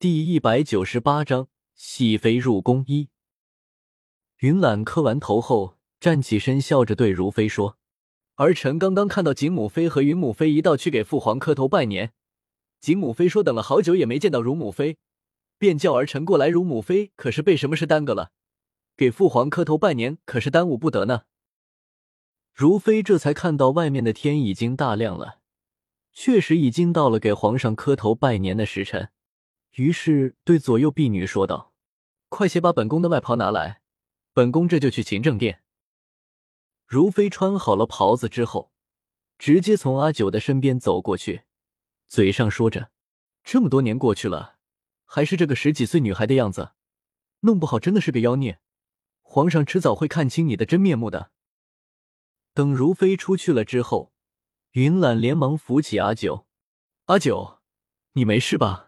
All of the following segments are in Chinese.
第一百九十八章熹妃入宫一。云懒磕完头后，站起身，笑着对如妃说：“儿臣刚刚看到景母妃和云母妃一道去给父皇磕头拜年。景母妃说等了好久也没见到如母妃，便叫儿臣过来。如母妃可是被什么事耽搁了？给父皇磕头拜年可是耽误不得呢。”如妃这才看到外面的天已经大亮了，确实已经到了给皇上磕头拜年的时辰。于是对左右婢女说道：“快些把本宫的外袍拿来，本宫这就去勤政殿。”如妃穿好了袍子之后，直接从阿九的身边走过去，嘴上说着：“这么多年过去了，还是这个十几岁女孩的样子，弄不好真的是个妖孽。皇上迟早会看清你的真面目的。”等如妃出去了之后，云懒连忙扶起阿九：“阿九，你没事吧？”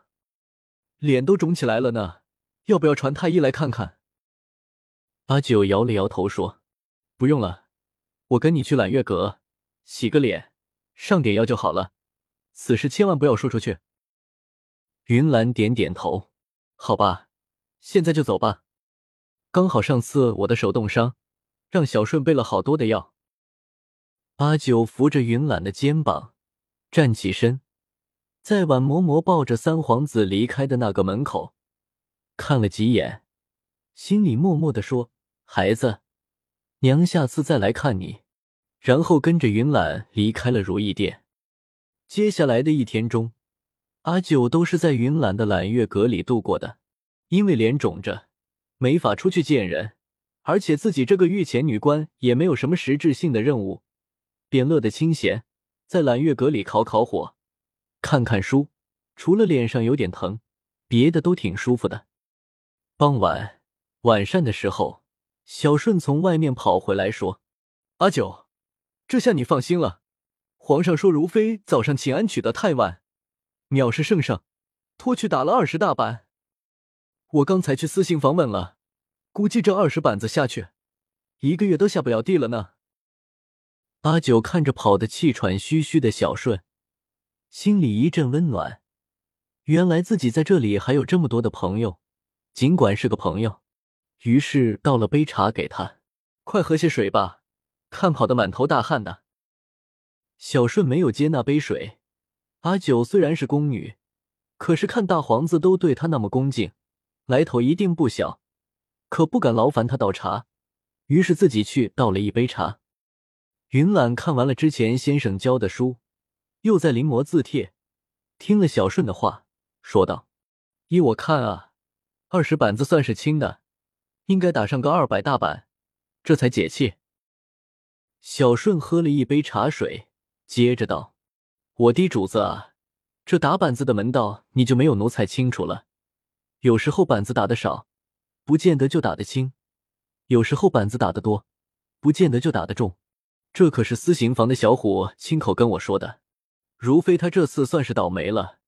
脸都肿起来了呢，要不要传太医来看看？阿九摇了摇头说：“不用了，我跟你去揽月阁，洗个脸，上点药就好了。此事千万不要说出去。”云兰点点头：“好吧，现在就走吧。刚好上次我的手冻伤，让小顺备了好多的药。”阿九扶着云兰的肩膀，站起身。在婉嬷嬷抱着三皇子离开的那个门口，看了几眼，心里默默的说：“孩子，娘下次再来看你。”然后跟着云懒离开了如意殿。接下来的一天中，阿九都是在云懒的揽月阁里度过的。因为脸肿着，没法出去见人，而且自己这个御前女官也没有什么实质性的任务，便乐得清闲，在揽月阁里烤烤火。看看书，除了脸上有点疼，别的都挺舒服的。傍晚晚膳的时候，小顺从外面跑回来，说：“阿九，这下你放心了。皇上说如妃早上请安取得太晚，藐视圣上，拖去打了二十大板。我刚才去私信访问了，估计这二十板子下去，一个月都下不了地了呢。”阿九看着跑得气喘吁吁的小顺。心里一阵温暖，原来自己在这里还有这么多的朋友，尽管是个朋友。于是倒了杯茶给他，快喝些水吧，看跑得满头大汗的。小顺没有接那杯水。阿九虽然是宫女，可是看大皇子都对她那么恭敬，来头一定不小，可不敢劳烦他倒茶，于是自己去倒了一杯茶。云懒看完了之前先生教的书。又在临摹字帖，听了小顺的话，说道：“依我看啊，二十板子算是轻的，应该打上个二百大板，这才解气。”小顺喝了一杯茶水，接着道：“我滴主子啊，这打板子的门道你就没有奴才清楚了。有时候板子打的少，不见得就打得轻；有时候板子打的多，不见得就打得重。这可是私刑房的小虎亲口跟我说的。”如非他这次算是倒霉了，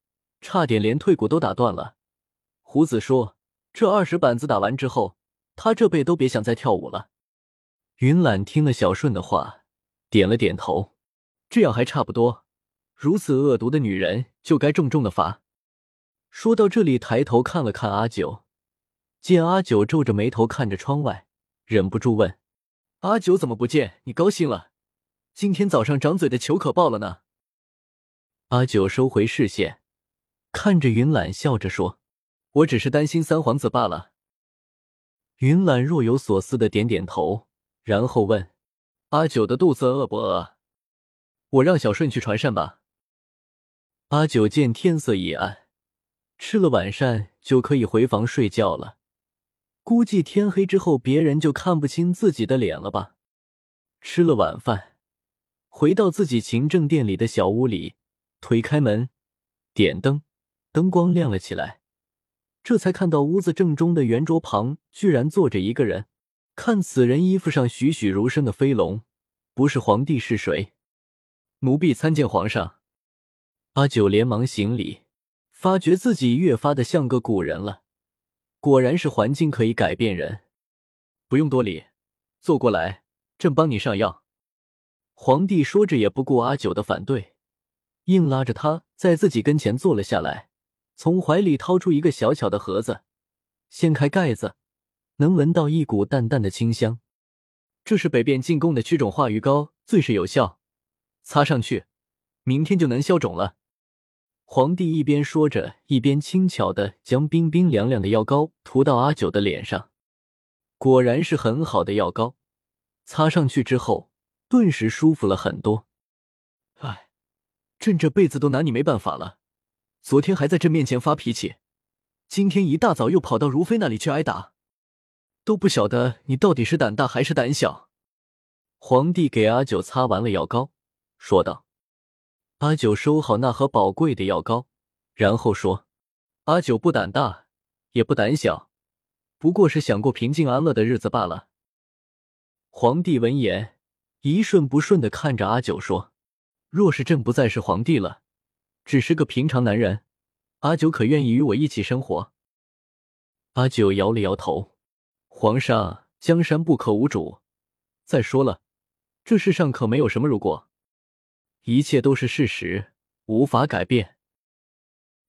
差点连退骨都打断了。胡子说：“这二十板子打完之后，他这辈都别想再跳舞了。”云懒听了小顺的话，点了点头：“这样还差不多。如此恶毒的女人，就该重重的罚。”说到这里，抬头看了看阿九，见阿九皱着眉头看着窗外，忍不住问：“阿九怎么不见你高兴了？今天早上掌嘴的球可爆了呢？”阿九收回视线，看着云懒，笑着说：“我只是担心三皇子罢了。”云懒若有所思的点点头，然后问：“阿九的肚子饿不饿？我让小顺去传膳吧。”阿九见天色已暗，吃了晚膳就可以回房睡觉了。估计天黑之后，别人就看不清自己的脸了吧？吃了晚饭，回到自己勤政殿里的小屋里。推开门，点灯，灯光亮了起来，这才看到屋子正中的圆桌旁居然坐着一个人。看此人衣服上栩栩如生的飞龙，不是皇帝是谁？奴婢参见皇上。阿九连忙行礼，发觉自己越发的像个古人了。果然是环境可以改变人。不用多礼，坐过来，朕帮你上药。皇帝说着也不顾阿九的反对。硬拉着他在自己跟前坐了下来，从怀里掏出一个小巧的盒子，掀开盖子，能闻到一股淡淡的清香。这是北边进贡的驱肿化瘀膏，最是有效，擦上去，明天就能消肿了。皇帝一边说着，一边轻巧的将冰冰凉凉的药膏涂到阿九的脸上。果然是很好的药膏，擦上去之后，顿时舒服了很多。朕这辈子都拿你没办法了。昨天还在朕面前发脾气，今天一大早又跑到如妃那里去挨打，都不晓得你到底是胆大还是胆小。皇帝给阿九擦完了药膏，说道。阿九收好那盒宝贵的药膏，然后说：“阿九不胆大，也不胆小，不过是想过平静安乐的日子罢了。”皇帝闻言，一顺不顺的看着阿九说：“若是朕不再是皇帝了，只是个平常男人，阿九可愿意与我一起生活？”阿九摇了摇头：“皇上，江山不可无主。再说了，这世上可没有什么如果。”一切都是事实，无法改变。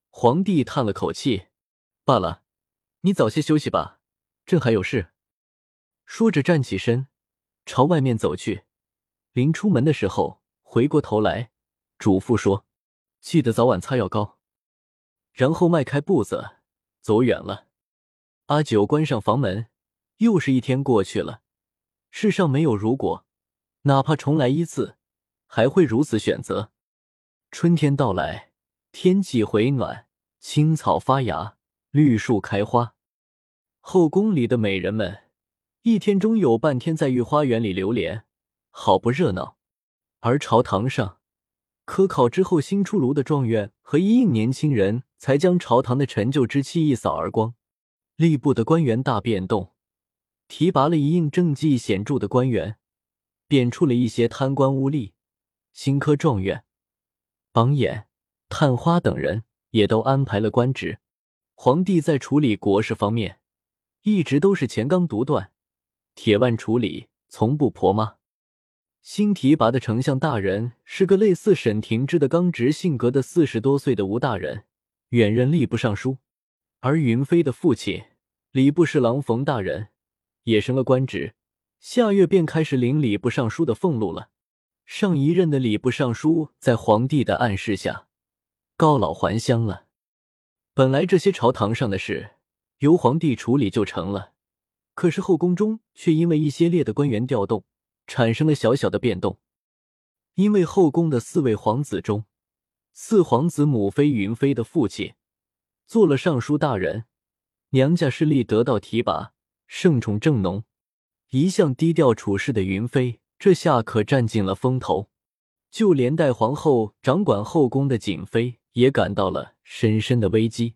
皇帝叹了口气：“罢了，你早些休息吧，朕还有事。”说着站起身，朝外面走去。临出门的时候，回过头来嘱咐说：“记得早晚擦药膏。”然后迈开步子走远了。阿九关上房门，又是一天过去了。世上没有如果，哪怕重来一次。还会如此选择？春天到来，天气回暖，青草发芽，绿树开花。后宫里的美人们，一天中有半天在御花园里流连，好不热闹。而朝堂上，科考之后新出炉的状元和一应年轻人，才将朝堂的陈旧之气一扫而光。吏部的官员大变动，提拔了一应政绩显著的官员，贬黜了一些贪官污吏。新科状元、榜眼、探花等人也都安排了官职。皇帝在处理国事方面，一直都是乾纲独断，铁腕处理，从不婆妈。新提拔的丞相大人是个类似沈廷之的刚直性格的四十多岁的吴大人，远任吏部尚书。而云飞的父亲礼部侍郎冯大人也升了官职，下月便开始领礼部尚书的俸禄了。上一任的礼部尚书在皇帝的暗示下告老还乡了。本来这些朝堂上的事由皇帝处理就成了，可是后宫中却因为一些列的官员调动，产生了小小的变动。因为后宫的四位皇子中，四皇子母妃云妃的父亲做了尚书大人，娘家势力得到提拔，圣宠正浓，一向低调处事的云妃。这下可占尽了风头，就连带皇后掌管后宫的景妃也感到了深深的危机。